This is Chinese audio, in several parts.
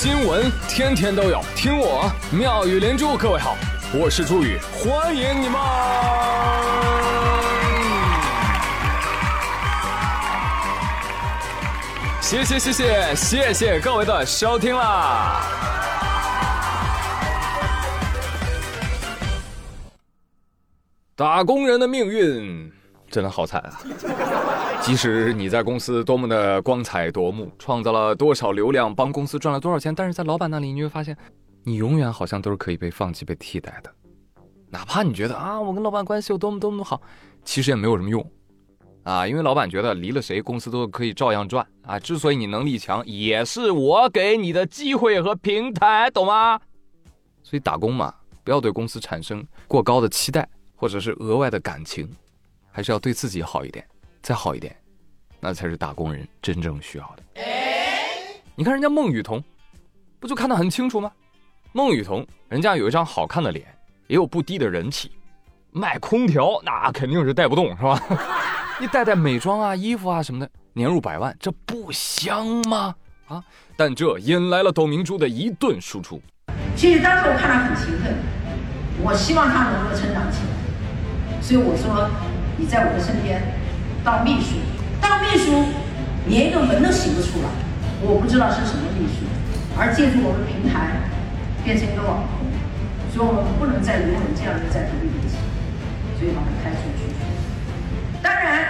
新闻天天都有，听我妙语连珠。各位好，我是朱宇，欢迎你们！谢谢谢谢谢谢各位的收听啦！打工人的命运真的好惨啊！即使你在公司多么的光彩夺目，创造了多少流量，帮公司赚了多少钱，但是在老板那里，你会发现，你永远好像都是可以被放弃、被替代的。哪怕你觉得啊，我跟老板关系有多么多么好，其实也没有什么用啊，因为老板觉得离了谁，公司都可以照样赚啊。之所以你能力强，也是我给你的机会和平台，懂吗？所以打工嘛，不要对公司产生过高的期待。或者是额外的感情，还是要对自己好一点，再好一点，那才是打工人真正需要的。你看人家孟雨桐，不就看得很清楚吗？孟雨桐人家有一张好看的脸，也有不低的人气，卖空调那肯定是带不动，是吧？你带带美妆啊、衣服啊什么的，年入百万，这不香吗？啊！但这引来了董明珠的一顿输出。其实当时我看他很勤奋，我希望他能够成长起来。所以我说，你在我的身边，当秘书，当秘书，连一个门都洗不出来，我不知道是什么秘书。而借助我们平台，变成一个网红，所以我们不能再容忍这样的在格力，所以把他开除出去。当然，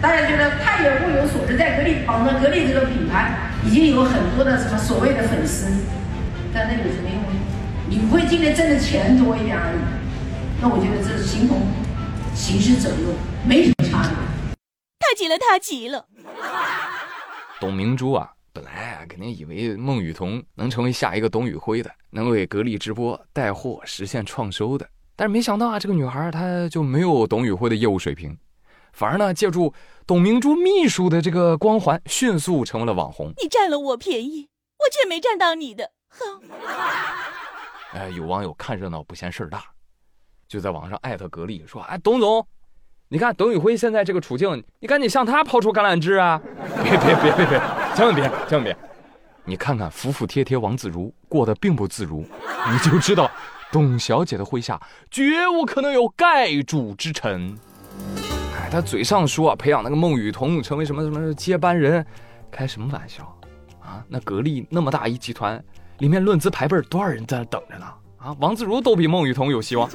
大家觉得他也物有所值，在格力绑着格力这个品牌，已经有很多的什么所谓的粉丝，但那有什么用？你不会今天挣的钱多一点而已。那我觉得这是形同。行尸走肉，没什么差别。他急了，他急了。董明珠啊，本来啊，肯定以为孟雨桐能成为下一个董宇辉的，能为格力直播带货，实现创收的。但是没想到啊，这个女孩她就没有董宇辉的业务水平，反而呢，借助董明珠秘书的这个光环，迅速成为了网红。你占了我便宜，我却没占到你的。哼！哎，有网友看热闹不嫌事儿大。就在网上艾特格力说：“哎，董总，你看董宇辉现在这个处境，你赶紧向他抛出橄榄枝啊！别别别别别，千万别千万别！你看看服服帖帖王自如过得并不自如，你就知道董小姐的麾下绝无可能有盖主之臣。哎，他嘴上说培养那个孟雨桐成为什么什么接班人，开什么玩笑啊？那格力那么大一集团，里面论资排辈多少人在那等着呢？啊，王自如都比孟雨桐有希望。”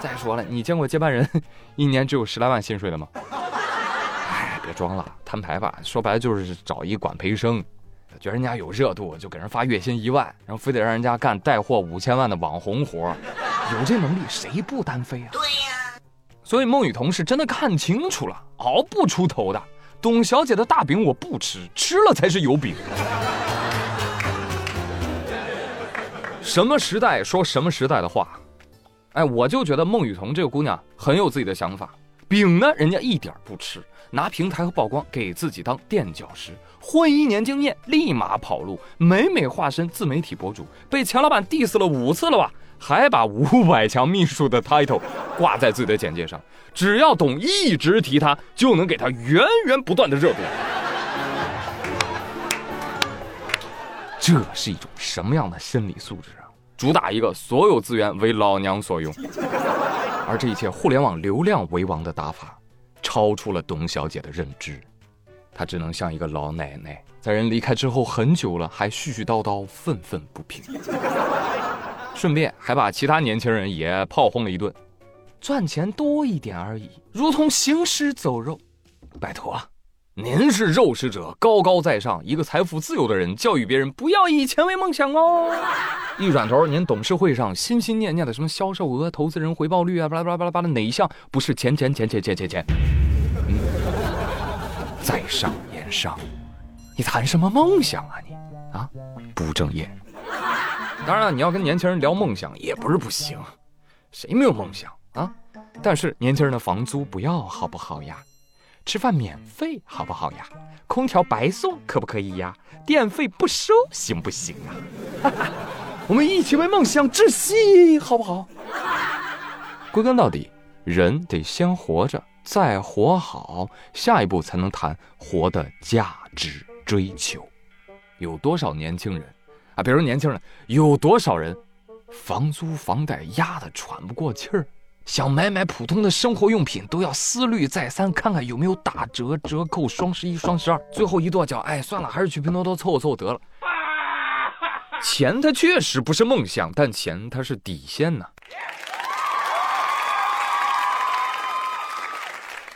再说了，你见过接班人一年只有十来万薪水的吗？哎，别装了，摊牌吧。说白了就是找一管培生，觉得人家有热度，就给人发月薪一万，然后非得让人家干带货五千万的网红活，有这能力谁不单飞啊？对呀。所以孟雨桐是真的看清楚了，熬不出头的。董小姐的大饼我不吃，吃了才是油饼。什么时代说什么时代的话。哎，我就觉得孟雨桐这个姑娘很有自己的想法，饼呢人家一点不吃，拿平台和曝光给自己当垫脚石，混一年经验立马跑路，每每化身自媒体博主，被钱老板 diss 了五次了吧，还把五百强秘书的 title 挂在自己的简介上，只要董一直提他，就能给他源源不断的热度。这是一种什么样的心理素质？主打一个所有资源为老娘所用，而这一切互联网流量为王的打法，超出了董小姐的认知，她只能像一个老奶奶，在人离开之后很久了，还絮絮叨叨，愤愤不平，顺便还把其他年轻人也炮轰了一顿，赚钱多一点而已，如同行尸走肉，拜托。您是肉食者，高高在上，一个财富自由的人，教育别人不要以钱为梦想哦。一转头，您董事会上心心念念的什么销售额、投资人回报率啊，巴拉巴拉巴拉巴拉，哪一项不是钱钱钱钱钱钱钱？嗯，在上言上，你谈什么梦想啊你啊？不务正业。当然了，你要跟年轻人聊梦想也不是不行，谁没有梦想啊？但是年轻人的房租不要好不好呀？吃饭免费好不好呀？空调白送可不可以呀？电费不收行不行啊？我们一起为梦想窒息好不好？归根到底，人得先活着，再活好，下一步才能谈活的价值追求。有多少年轻人啊，比如年轻人，有多少人房租房贷压得喘不过气儿，想买买普通的生活用品都要思虑再三，看看有没有打折、折扣、双十一、双十二，最后一跺脚，哎，算了，还是去拼多多凑合凑合得了。钱它确实不是梦想，但钱它是底线呢。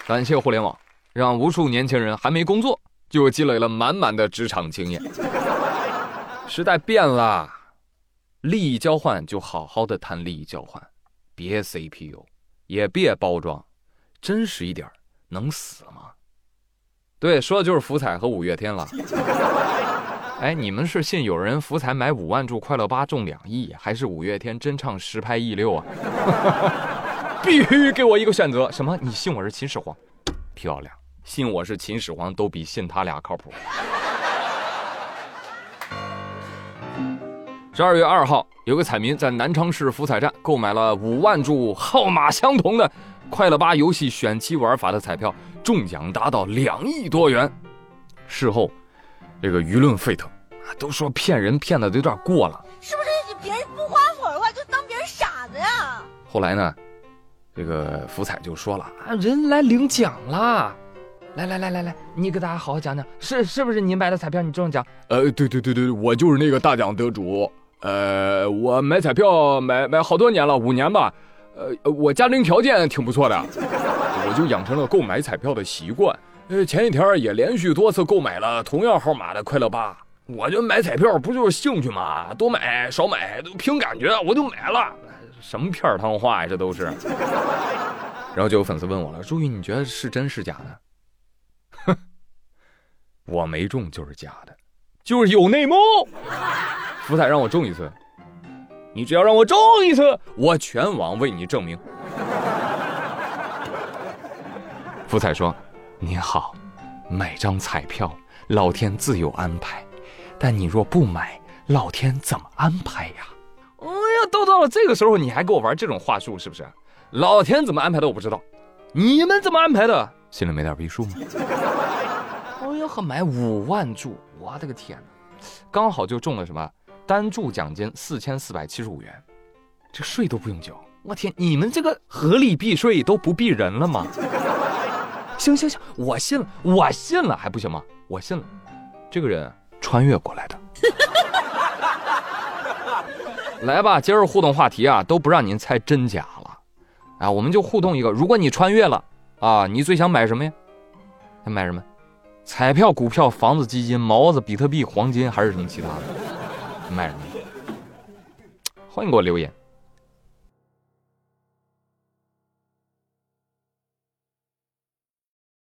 感谢互联网，让无数年轻人还没工作就积累了满满的职场经验。时代变了，利益交换就好好的谈利益交换，别 CPU，也别包装，真实一点，能死吗？对，说的就是福彩和五月天了。哎，你们是信有人福彩买五万注快乐八中两亿，还是五月天真唱实拍一六啊？必须给我一个选择，什么？你信我是秦始皇？漂亮，信我是秦始皇都比信他俩靠谱。十二月二号，有个彩民在南昌市福彩站购买了五万注号码相同的快乐吧游戏选期玩法的彩票，中奖达到两亿多元。事后，这个舆论沸腾，都说骗人骗的有点过了。是不是别人不花火的话，就当别人傻子呀？后来呢，这个福彩就说了啊，人来领奖啦。来来来来来，你给大家好好讲讲，是是不是您买的彩票你中奖？呃，对对对对，我就是那个大奖得主。呃，我买彩票买买好多年了，五年吧。呃，我家庭条件挺不错的，我就养成了购买彩票的习惯。呃，前几天也连续多次购买了同样号码的快乐八。我就买彩票不就是兴趣吗？多买少买都凭感觉，我就买了。什么片儿汤话呀，这都是。然后就有粉丝问我了，朱宇，你觉得是真是假的？哼，我没中就是假的，就是有内幕。福彩让我中一次，你只要让我中一次，我全网为你证明。福彩说：“您好，买张彩票，老天自有安排，但你若不买，老天怎么安排呀？”哎呀，都到了这个时候，你还给我玩这种话术，是不是？老天怎么安排的我不知道，你们怎么安排的？心里没点逼数吗？哎呀呵，买五万注，我的个天哪，刚好就中了什么？单注奖金四千四百七十五元，这税都不用交。我天，你们这个合理避税都不避人了吗？行行行，我信了，我信了，还不行吗？我信了，这个人穿越过来的。来吧，今儿互动话题啊，都不让您猜真假了，啊，我们就互动一个。如果你穿越了啊，你最想买什么呀？想买什么？彩票、股票、房子、基金、毛子、比特币、黄金，还是什么其他的？卖什么？欢迎给我留言。